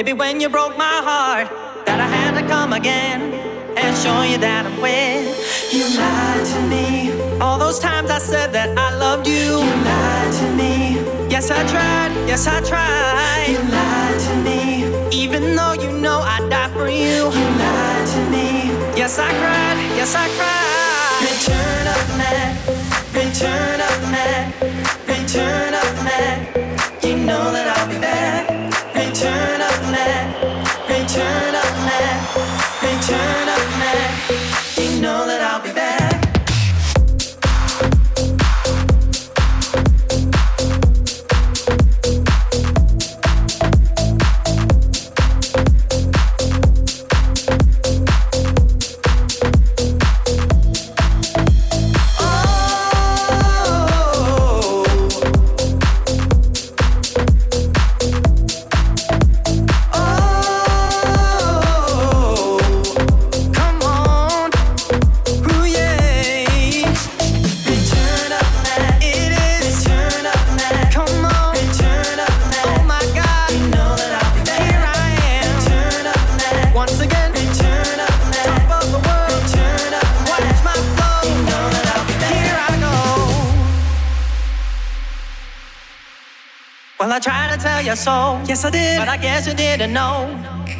Baby, when you broke my heart, that I had to come again and show you that I'm with. You lied to me. All those times I said that I loved you. You lied to me. Yes, I tried. Yes, I tried. You lied to me. Even though you know I'd die for you. You lied to me. Yes, I cried. Yes, I cried. Return of man. Return of man. Return of tried to tell you so. Yes, I did. But I guess you didn't know.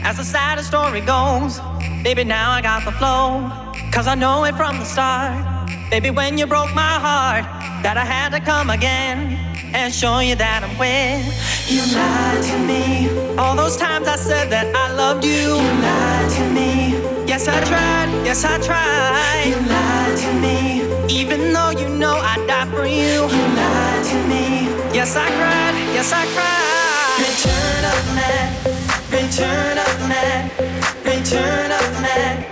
As the sad story goes, baby, now I got the flow. Cause I know it from the start. Baby, when you broke my heart, that I had to come again and show you that I'm with. You lied to me. All those times I said that I loved you. You lied to me. Yes, I tried. Yes, I tried. You lied to me. Even though you know I'd die for you. You lied to me. Yes, I cried. Yes, I cried. Return of man. Return of man.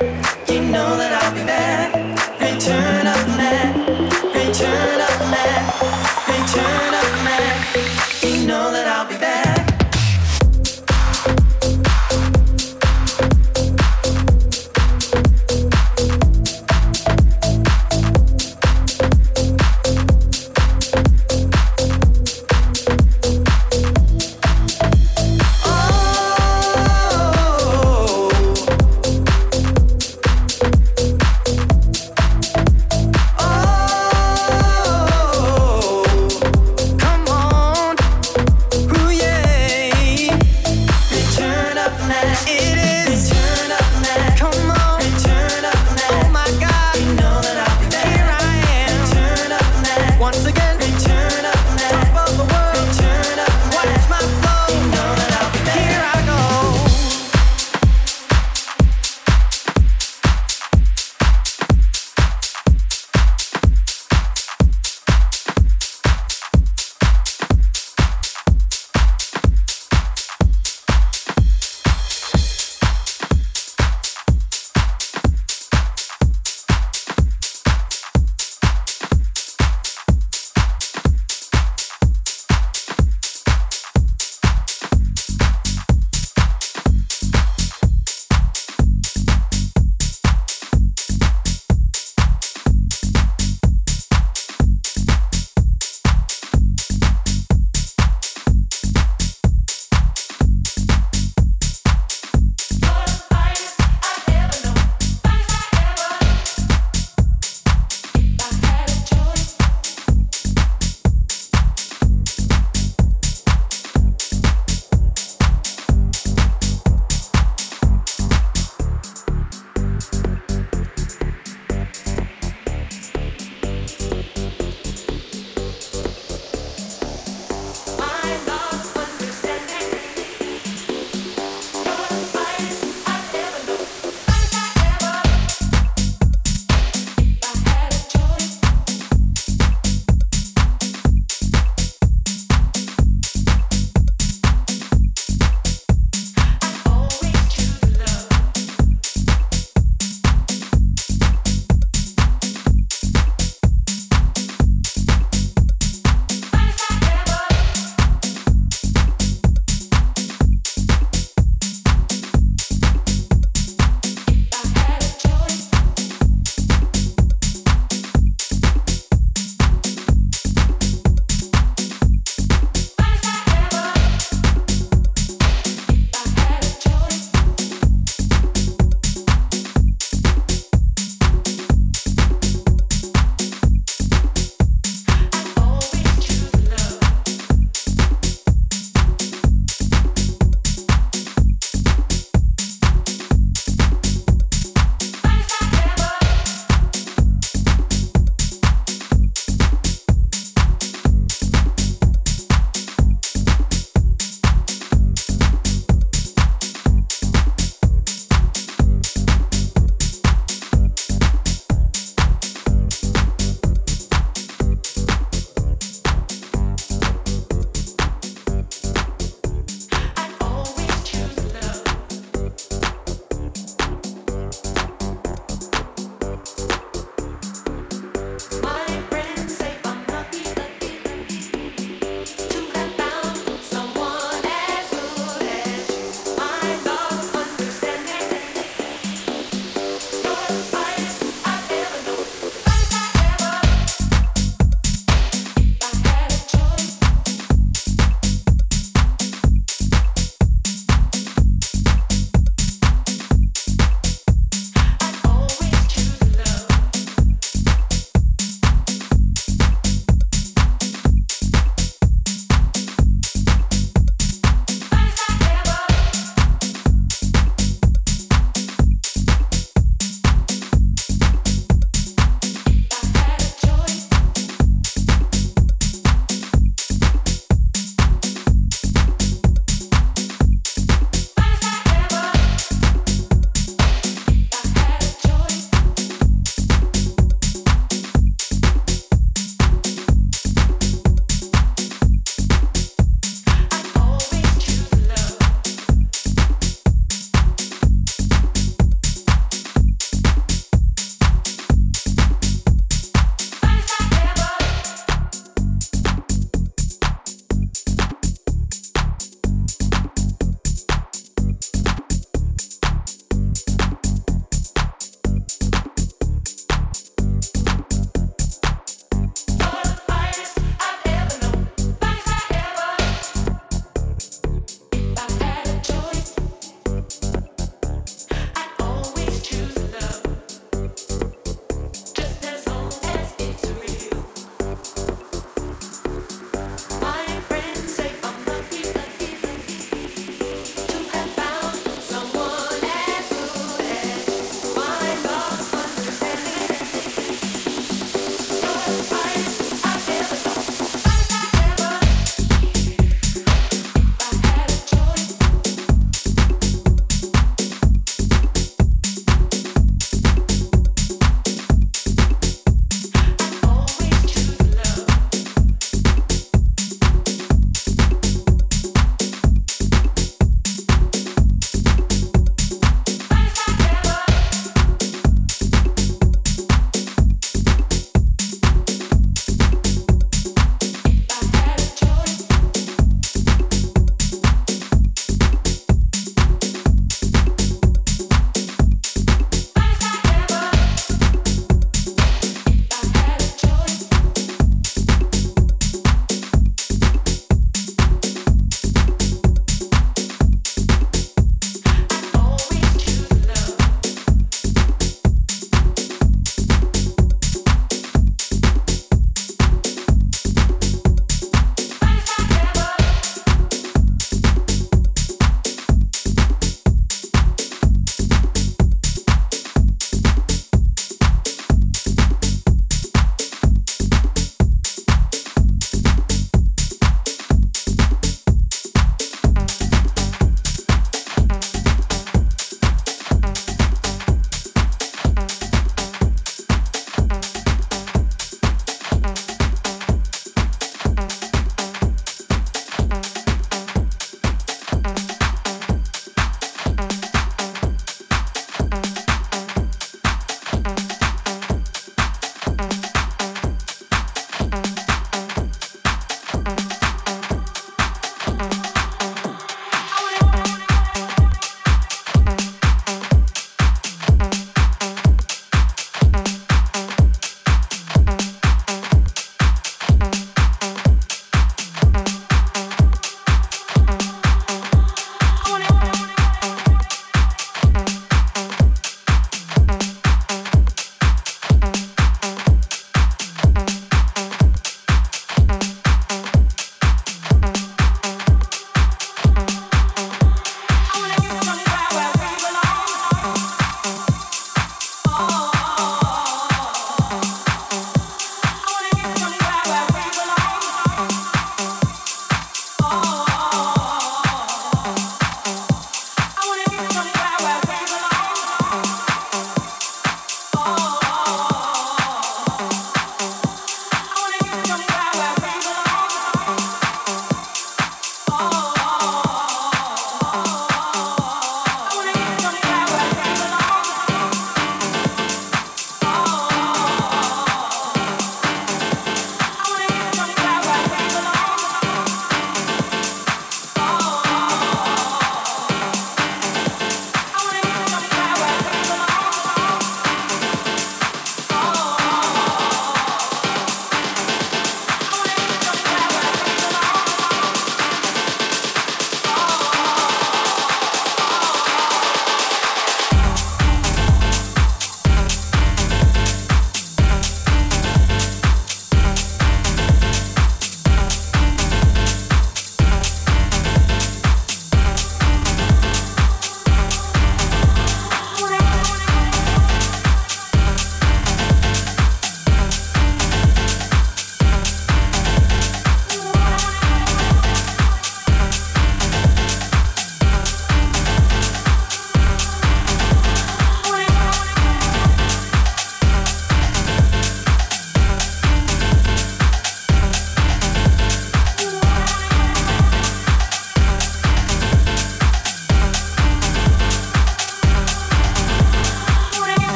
You know that I'll be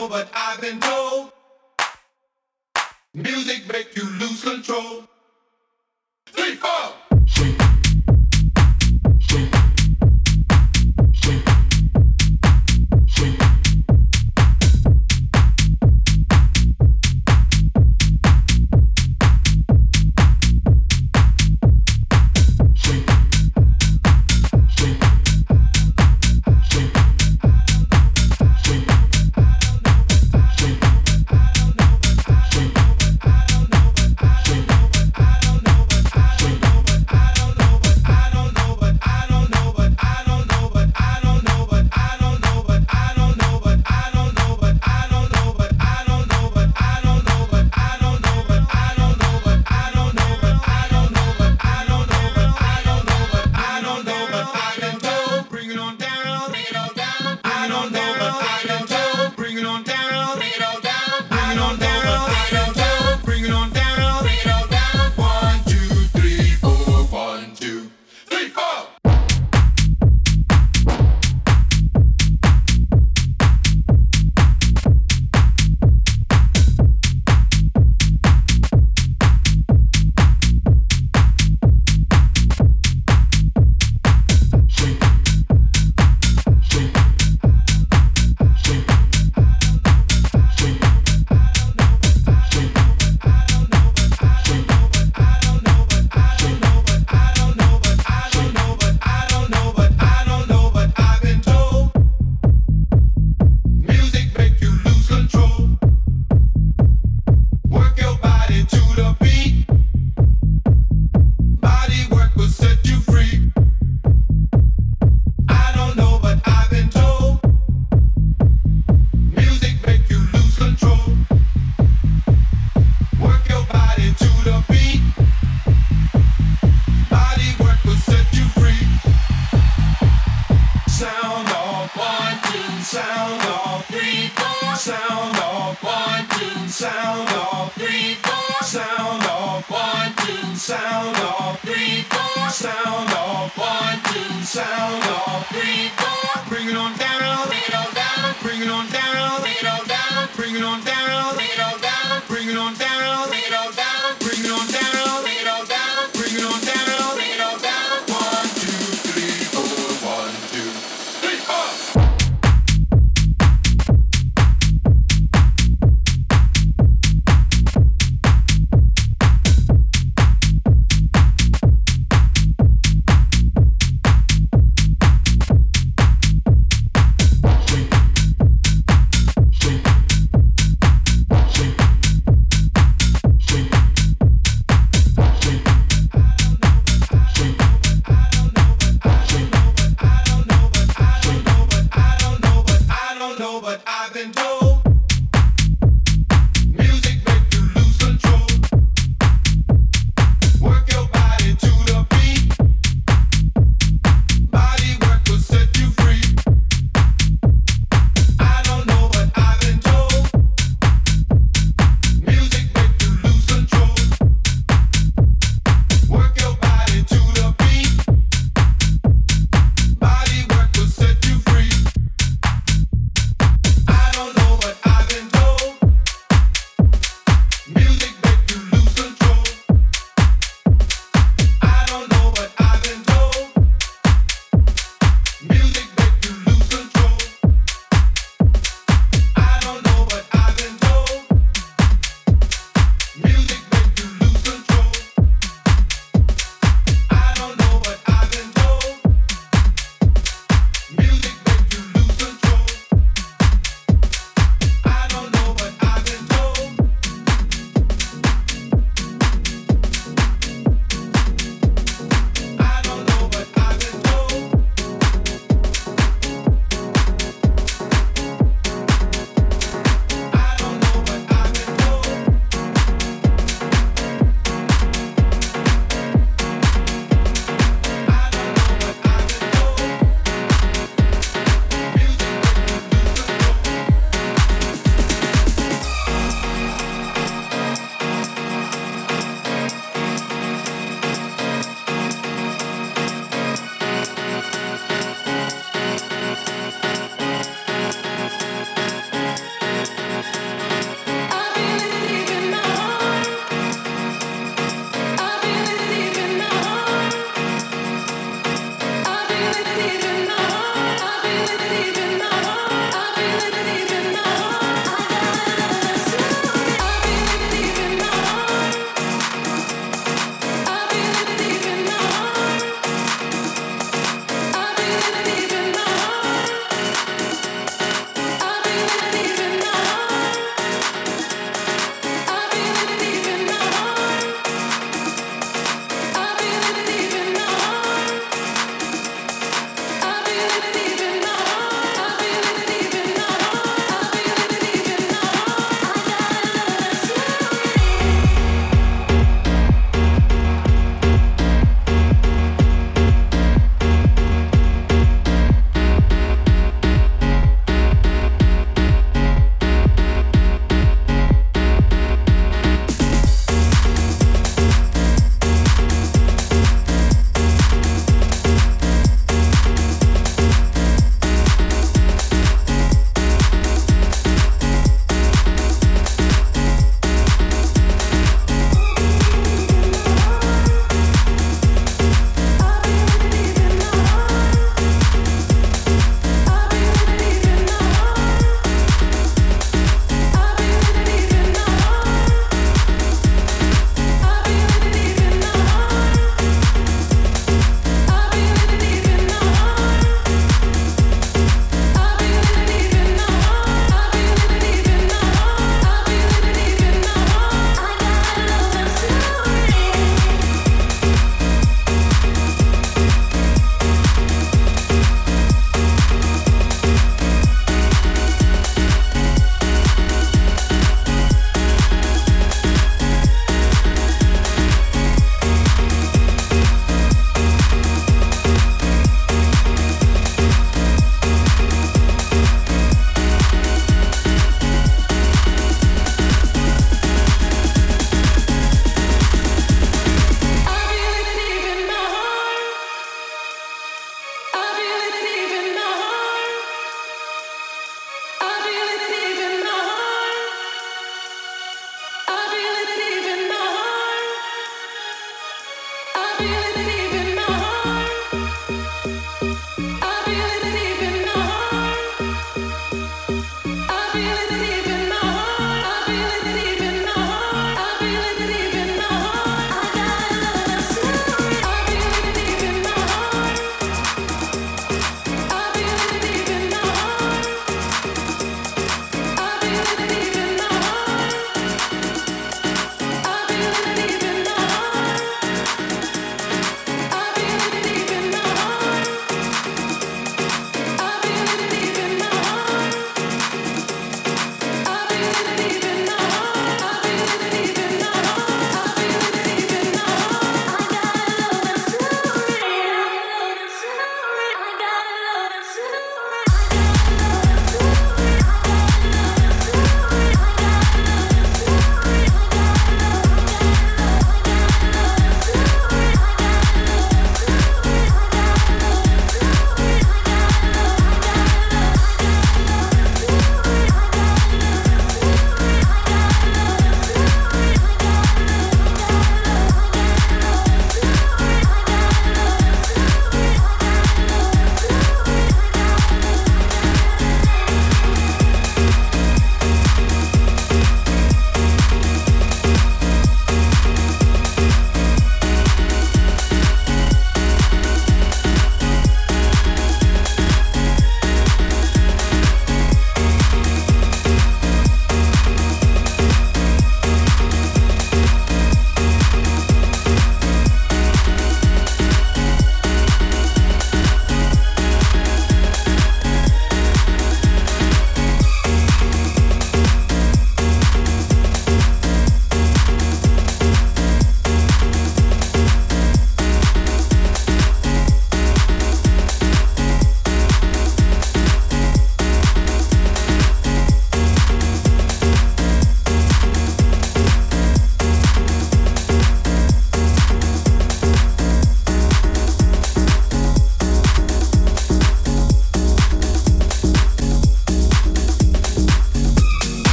know, but I've been told music make you lose control. Sound off. One, two. Sound off. Three, four. Sound off. One, two. Sound off. Three, four. Sound off. One, two. Sound off. Three, four. Down. Bring it on down. Bring it on down. Bring it on down. Bring it on down. Bring it on down. Bring it on down. Bring it on down. Bring it on down.